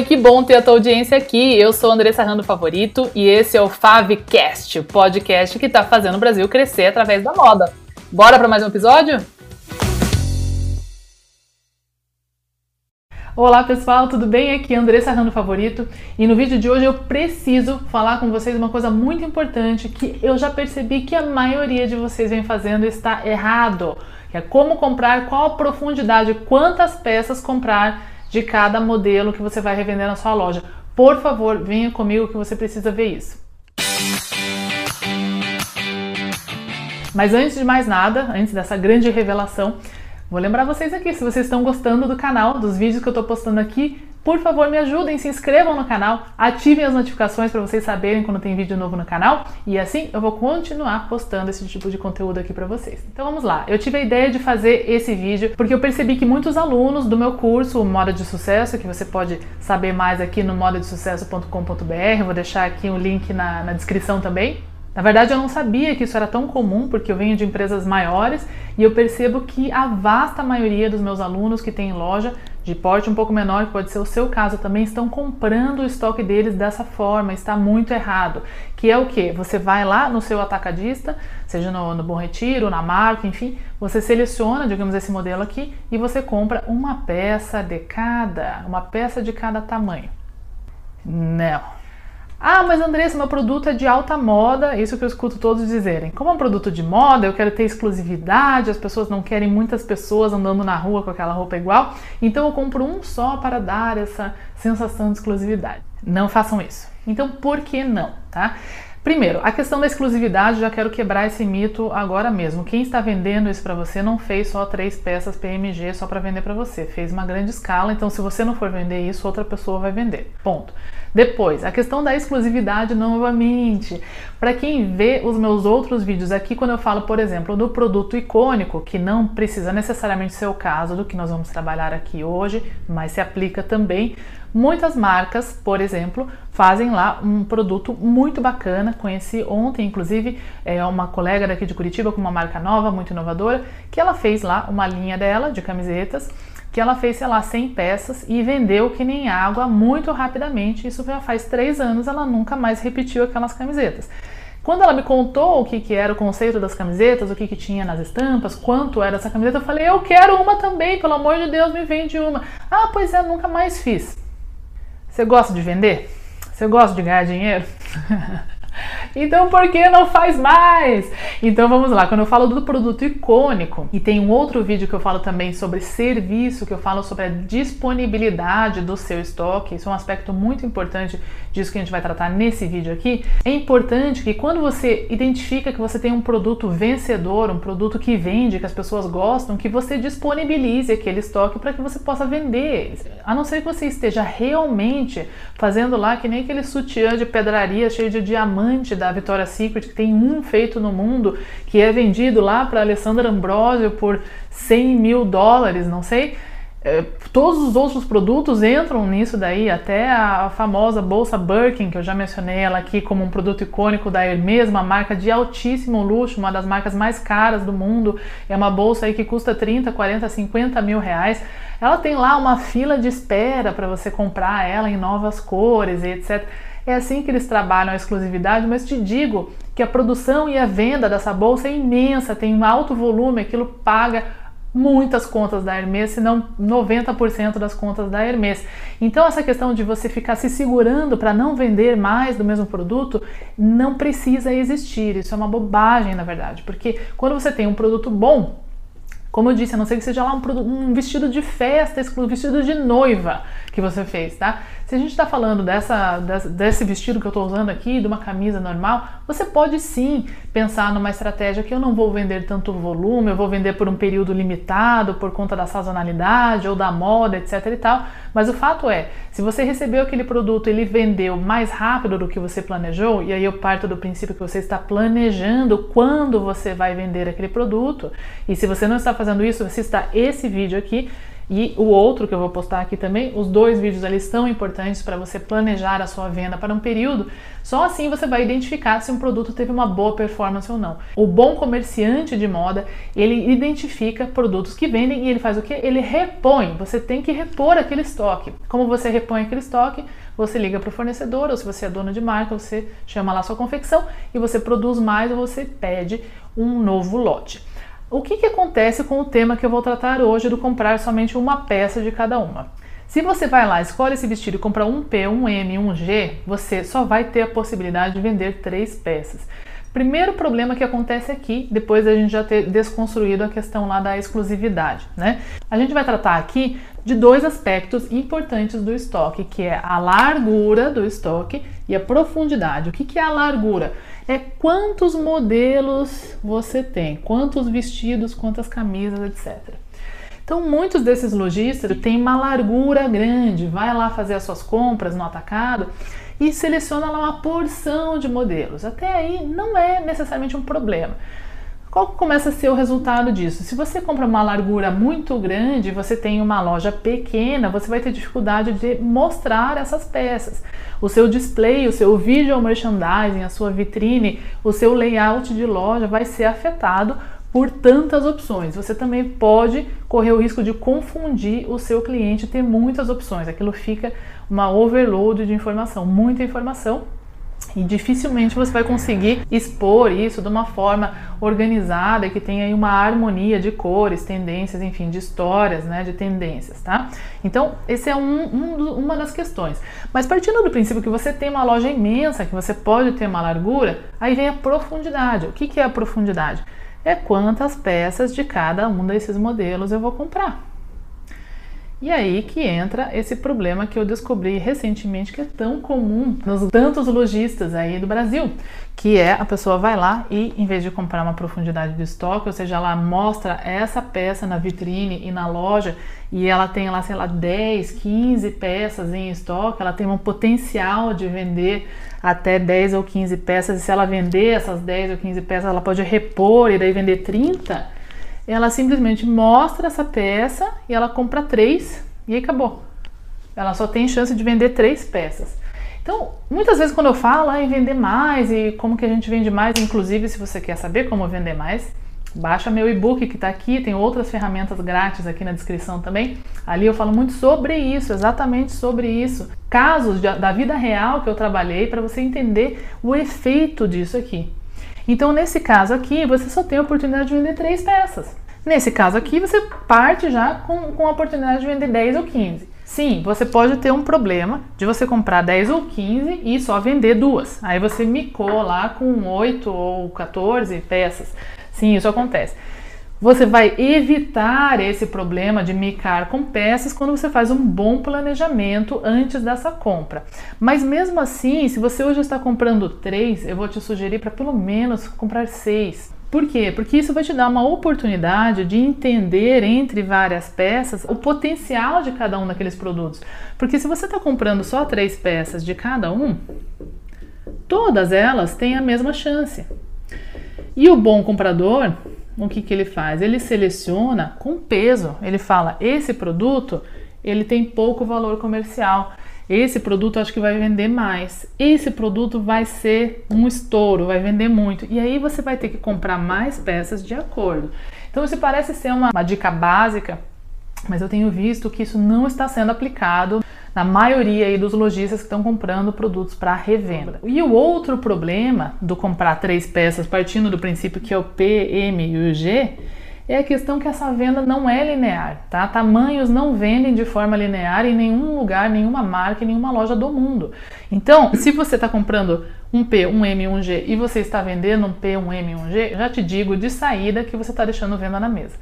Oi, que bom ter a tua audiência aqui. Eu sou Andressa Rando Favorito e esse é o Favcast, o podcast que está fazendo o Brasil crescer através da moda. Bora para mais um episódio? Olá pessoal, tudo bem? Aqui é Andressa Rando Favorito e no vídeo de hoje eu preciso falar com vocês uma coisa muito importante que eu já percebi que a maioria de vocês vem fazendo está errado, que é como comprar, qual a profundidade, quantas peças comprar de cada modelo que você vai revender na sua loja. Por favor, venha comigo que você precisa ver isso. Mas antes de mais nada, antes dessa grande revelação, vou lembrar vocês aqui, se vocês estão gostando do canal, dos vídeos que eu estou postando aqui, por favor, me ajudem, se inscrevam no canal, ativem as notificações para vocês saberem quando tem vídeo novo no canal e assim eu vou continuar postando esse tipo de conteúdo aqui para vocês. Então vamos lá. Eu tive a ideia de fazer esse vídeo porque eu percebi que muitos alunos do meu curso Moda de Sucesso, que você pode saber mais aqui no modadesucesso.com.br, vou deixar aqui o um link na, na descrição também, na verdade, eu não sabia que isso era tão comum, porque eu venho de empresas maiores e eu percebo que a vasta maioria dos meus alunos que têm loja de porte um pouco menor, que pode ser o seu caso também, estão comprando o estoque deles dessa forma, está muito errado. Que é o que? Você vai lá no seu atacadista, seja no, no Bom Retiro, na marca, enfim, você seleciona, digamos, esse modelo aqui e você compra uma peça de cada, uma peça de cada tamanho. Não. Ah, mas Andressa, meu produto é de alta moda, isso que eu escuto todos dizerem. Como é um produto de moda, eu quero ter exclusividade, as pessoas não querem muitas pessoas andando na rua com aquela roupa igual, então eu compro um só para dar essa sensação de exclusividade. Não façam isso. Então, por que não, tá? Primeiro, a questão da exclusividade, já quero quebrar esse mito agora mesmo. Quem está vendendo isso para você não fez só três peças PMG só para vender para você, fez uma grande escala, então se você não for vender isso, outra pessoa vai vender. Ponto. Depois, a questão da exclusividade novamente. Para quem vê os meus outros vídeos aqui, quando eu falo, por exemplo, do produto icônico, que não precisa necessariamente ser o caso do que nós vamos trabalhar aqui hoje, mas se aplica também. Muitas marcas, por exemplo, fazem lá um produto muito bacana. Conheci ontem, inclusive, é uma colega daqui de Curitiba com uma marca nova, muito inovadora, que ela fez lá uma linha dela de camisetas que ela fez, sei lá, 100 peças e vendeu que nem água muito rapidamente. Isso já faz três anos, ela nunca mais repetiu aquelas camisetas. Quando ela me contou o que, que era o conceito das camisetas, o que, que tinha nas estampas, quanto era essa camiseta, eu falei, eu quero uma também, pelo amor de Deus, me vende uma. Ah, pois é, nunca mais fiz. Você gosta de vender? Você gosta de ganhar dinheiro? Então por que não faz mais? Então vamos lá, quando eu falo do produto icônico, e tem um outro vídeo que eu falo também sobre serviço, que eu falo sobre a disponibilidade do seu estoque, isso é um aspecto muito importante disso que a gente vai tratar nesse vídeo aqui. É importante que quando você identifica que você tem um produto vencedor, um produto que vende, que as pessoas gostam, que você disponibilize aquele estoque para que você possa vender. A não ser que você esteja realmente fazendo lá que nem aquele sutiã de pedraria cheio de diamante da Victoria's Secret, que tem um feito no mundo, que é vendido lá para Alessandra Ambrosio por 100 mil dólares, não sei. É, todos os outros produtos entram nisso daí, até a, famosa bolsa Birkin, que eu já mencionei ela aqui como um produto icônico da Hermes, uma marca de altíssimo luxo, uma das marcas mais caras do mundo. É uma bolsa aí que custa 30, 40, 50 mil reais. Ela tem lá uma fila de espera para você comprar ela em novas cores e etc. É assim que eles trabalham a exclusividade, mas te digo que a produção e a venda dessa bolsa é imensa, tem um alto volume, aquilo paga muitas contas da Hermes, se não 90% das contas da Hermes. Então essa questão de você ficar se segurando para não vender mais do mesmo produto não precisa existir. Isso é uma bobagem, na verdade, porque quando você tem um produto bom, como eu disse, a não ser que seja lá um, um vestido de festa, um vestido de noiva que você fez, tá? Se a gente está falando dessa, desse vestido que eu estou usando aqui, de uma camisa normal, você pode sim pensar numa estratégia que eu não vou vender tanto volume, eu vou vender por um período limitado, por conta da sazonalidade ou da moda, etc e tal. Mas o fato é, se você recebeu aquele produto, ele vendeu mais rápido do que você planejou, e aí eu parto do princípio que você está planejando quando você vai vender aquele produto, e se você não está fazendo isso, assista esse vídeo aqui E o outro que eu vou postar aqui também, os dois vídeos ali são importantes para você planejar a sua venda para um período. Só assim você vai identificar se um produto teve uma boa performance ou não. O bom comerciante de moda, ele identifica produtos que vendem e ele faz o que? Ele repõe. Você tem que repor aquele estoque. Como você repõe aquele estoque? Você liga para o fornecedor, ou se você é dono de marca, você chama lá sua confecção e você produz mais ou você pede um novo lote. O que, que acontece com o tema que eu vou tratar hoje do comprar somente uma peça de cada uma? Se você vai lá, escolhe esse vestido e compra um P, um M, um G, você só vai ter a possibilidade de vender três peças. Primeiro problema que acontece aqui, depois da gente já ter desconstruído a questão lá da exclusividade, né? A gente vai tratar aqui de dois aspectos importantes do estoque, que é a largura do estoque e a profundidade. O que, que é a largura? É quantos modelos você tem, quantos vestidos, quantas camisas, etc. Então, muitos desses lojistas têm uma largura grande, vai lá fazer as suas compras no atacado e seleciona lá uma porção de modelos. Até aí não é necessariamente um problema. Qual começa a ser o resultado disso? Se você compra uma largura muito grande, você tem uma loja pequena, você vai ter dificuldade de mostrar essas peças. O seu display, o seu visual merchandising, a sua vitrine, o seu layout de loja vai ser afetado por tantas opções. Você também pode correr o risco de confundir o seu cliente, ter muitas opções. Aquilo fica uma overload de informação, muita informação e dificilmente você vai conseguir expor isso de uma forma organizada que tenha aí uma harmonia de cores, tendências, enfim, de histórias, né, de tendências, tá? Então, esse é um, um, uma das questões. Mas partindo do princípio que você tem uma loja imensa, que você pode ter uma largura, aí vem a profundidade. O que, que é a profundidade? É quantas peças de cada um desses modelos eu vou comprar. E aí que entra esse problema que eu descobri recentemente que é tão comum nos tantos lojistas aí do Brasil, que é a pessoa vai lá e em vez de comprar uma profundidade de estoque, ou seja, ela mostra essa peça na vitrine e na loja e ela tem lá, sei lá, 10, 15 peças em estoque, ela tem um potencial de vender até 10 ou 15 peças e se ela vender essas 10 ou 15 peças, ela pode repor e daí vender 30 ela simplesmente mostra essa peça e ela compra três e aí acabou. Ela só tem chance de vender três peças. Então, muitas vezes quando eu falo ah, em vender mais e como que a gente vende mais, inclusive se você quer saber como vender mais, baixa meu e-book que está aqui, tem outras ferramentas grátis aqui na descrição também. Ali eu falo muito sobre isso, exatamente sobre isso. Casos de, da vida real que eu trabalhei para você entender o efeito disso aqui. Então, nesse caso aqui, você só tem a oportunidade de vender três peças. Nesse caso aqui, você parte já com, com a oportunidade de vender 10 ou 15. Sim, você pode ter um problema de você comprar 10 ou 15 e só vender duas. Aí você micou lá com 8 ou 14 peças. Sim, isso acontece. Você vai evitar esse problema de micar com peças quando você faz um bom planejamento antes dessa compra. Mas mesmo assim, se você hoje está comprando três, eu vou te sugerir para pelo menos comprar seis. Por quê? Porque isso vai te dar uma oportunidade de entender entre várias peças o potencial de cada um daqueles produtos. Porque se você está comprando só três peças de cada um, todas elas têm a mesma chance. E o bom comprador, o que, que ele faz? Ele seleciona com peso. Ele fala: esse produto ele tem pouco valor comercial. Esse produto acho que vai vender mais. Esse produto vai ser um estouro, vai vender muito. E aí você vai ter que comprar mais peças de acordo. Então isso parece ser uma, uma dica básica, mas eu tenho visto que isso não está sendo aplicado na maioria aí dos lojistas que estão comprando produtos para revenda. E o outro problema do comprar três peças partindo do princípio que é o P, M e o G é a questão que essa venda não é linear, tá? Tamanhos não vendem de forma linear em nenhum lugar, nenhuma marca, nenhuma loja do mundo. Então, se você está comprando um P, um M, um G e você está vendendo um P, um M, um G, já te digo de saída que você está deixando venda na mesa.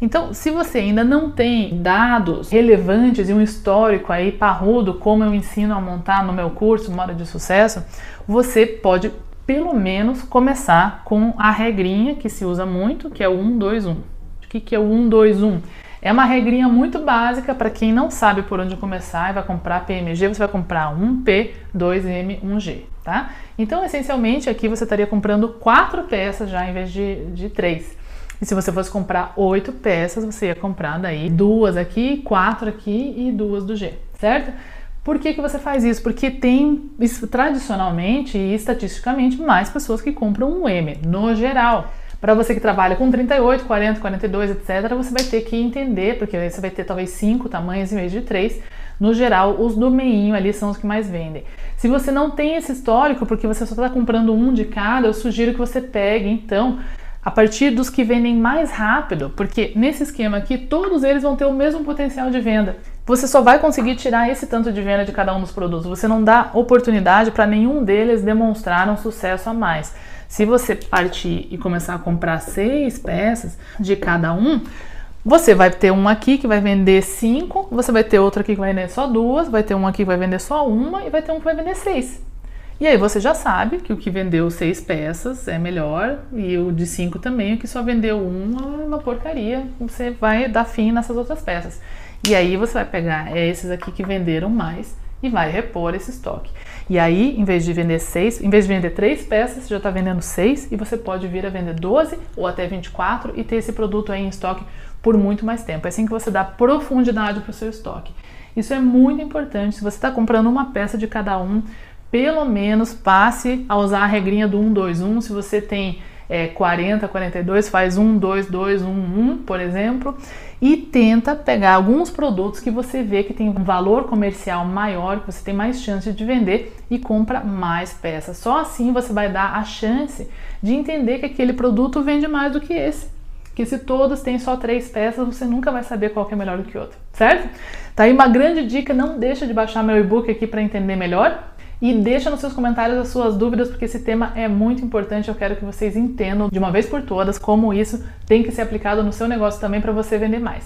Então, se você ainda não tem dados relevantes e um histórico aí parrudo, como eu ensino a montar no meu curso Moda de Sucesso, você pode pelo menos começar com a regrinha que se usa muito, que é o 1, 2, 1 que, que é o 1, 2, 1? É uma regrinha muito básica para quem não sabe por onde começar e vai comprar PMG, você vai comprar 1P, 2M, 1G, tá? Então, essencialmente, aqui você estaria comprando quatro peças já em vez de, de três. E se você fosse comprar oito peças, você ia comprar daí duas aqui, quatro aqui e duas do G, certo? Por que, que você faz isso? Porque tem, tradicionalmente e estatisticamente, mais pessoas que compram um M, no geral. Para você que trabalha com 38, 40, 42, etc., você vai ter que entender, porque você vai ter talvez cinco tamanhos em vez de três. No geral, os do meinho ali são os que mais vendem. Se você não tem esse histórico, porque você só está comprando um de cada, eu sugiro que você pegue, então, a partir dos que vendem mais rápido, porque nesse esquema aqui todos eles vão ter o mesmo potencial de venda. Você só vai conseguir tirar esse tanto de venda de cada um dos produtos. Você não dá oportunidade para nenhum deles demonstrar um sucesso a mais. Se você partir e começar a comprar seis peças de cada um, você vai ter um aqui que vai vender cinco, você vai ter outro aqui que vai vender só duas, vai ter um aqui que vai vender só uma e vai ter um que vai vender seis. E aí você já sabe que o que vendeu seis peças é melhor e o de cinco também, o que só vendeu uma é uma porcaria. Você vai dar fim nessas outras peças. E aí você vai pegar esses aqui que venderam mais e vai repor esse estoque. E aí, em vez de vender seis, em vez de vender três peças, você já está vendendo seis e você pode vir a vender 12 ou até 24 e ter esse produto aí em estoque por muito mais tempo. É assim que você dá profundidade para o seu estoque. Isso é muito importante. Se você está comprando uma peça de cada um, pelo menos passe a usar a regrinha do 1, 2, 1. Se você tem é, 40, 42, faz 1, 2, 2, 1, 1, por exemplo, e tenta pegar alguns produtos que você vê que tem um valor comercial maior, que você tem mais chance de vender e compra mais peças. Só assim você vai dar a chance de entender que aquele produto vende mais do que esse. Que se todos têm só três peças, você nunca vai saber qual é melhor do que o outro, certo? Tá aí uma grande dica, não deixa de baixar meu e-book aqui para entender melhor e deixa nos seus comentários as suas dúvidas, porque esse tema é muito importante. Eu quero que vocês entendam de uma vez por todas como isso tem que ser aplicado no seu negócio também para você vender mais.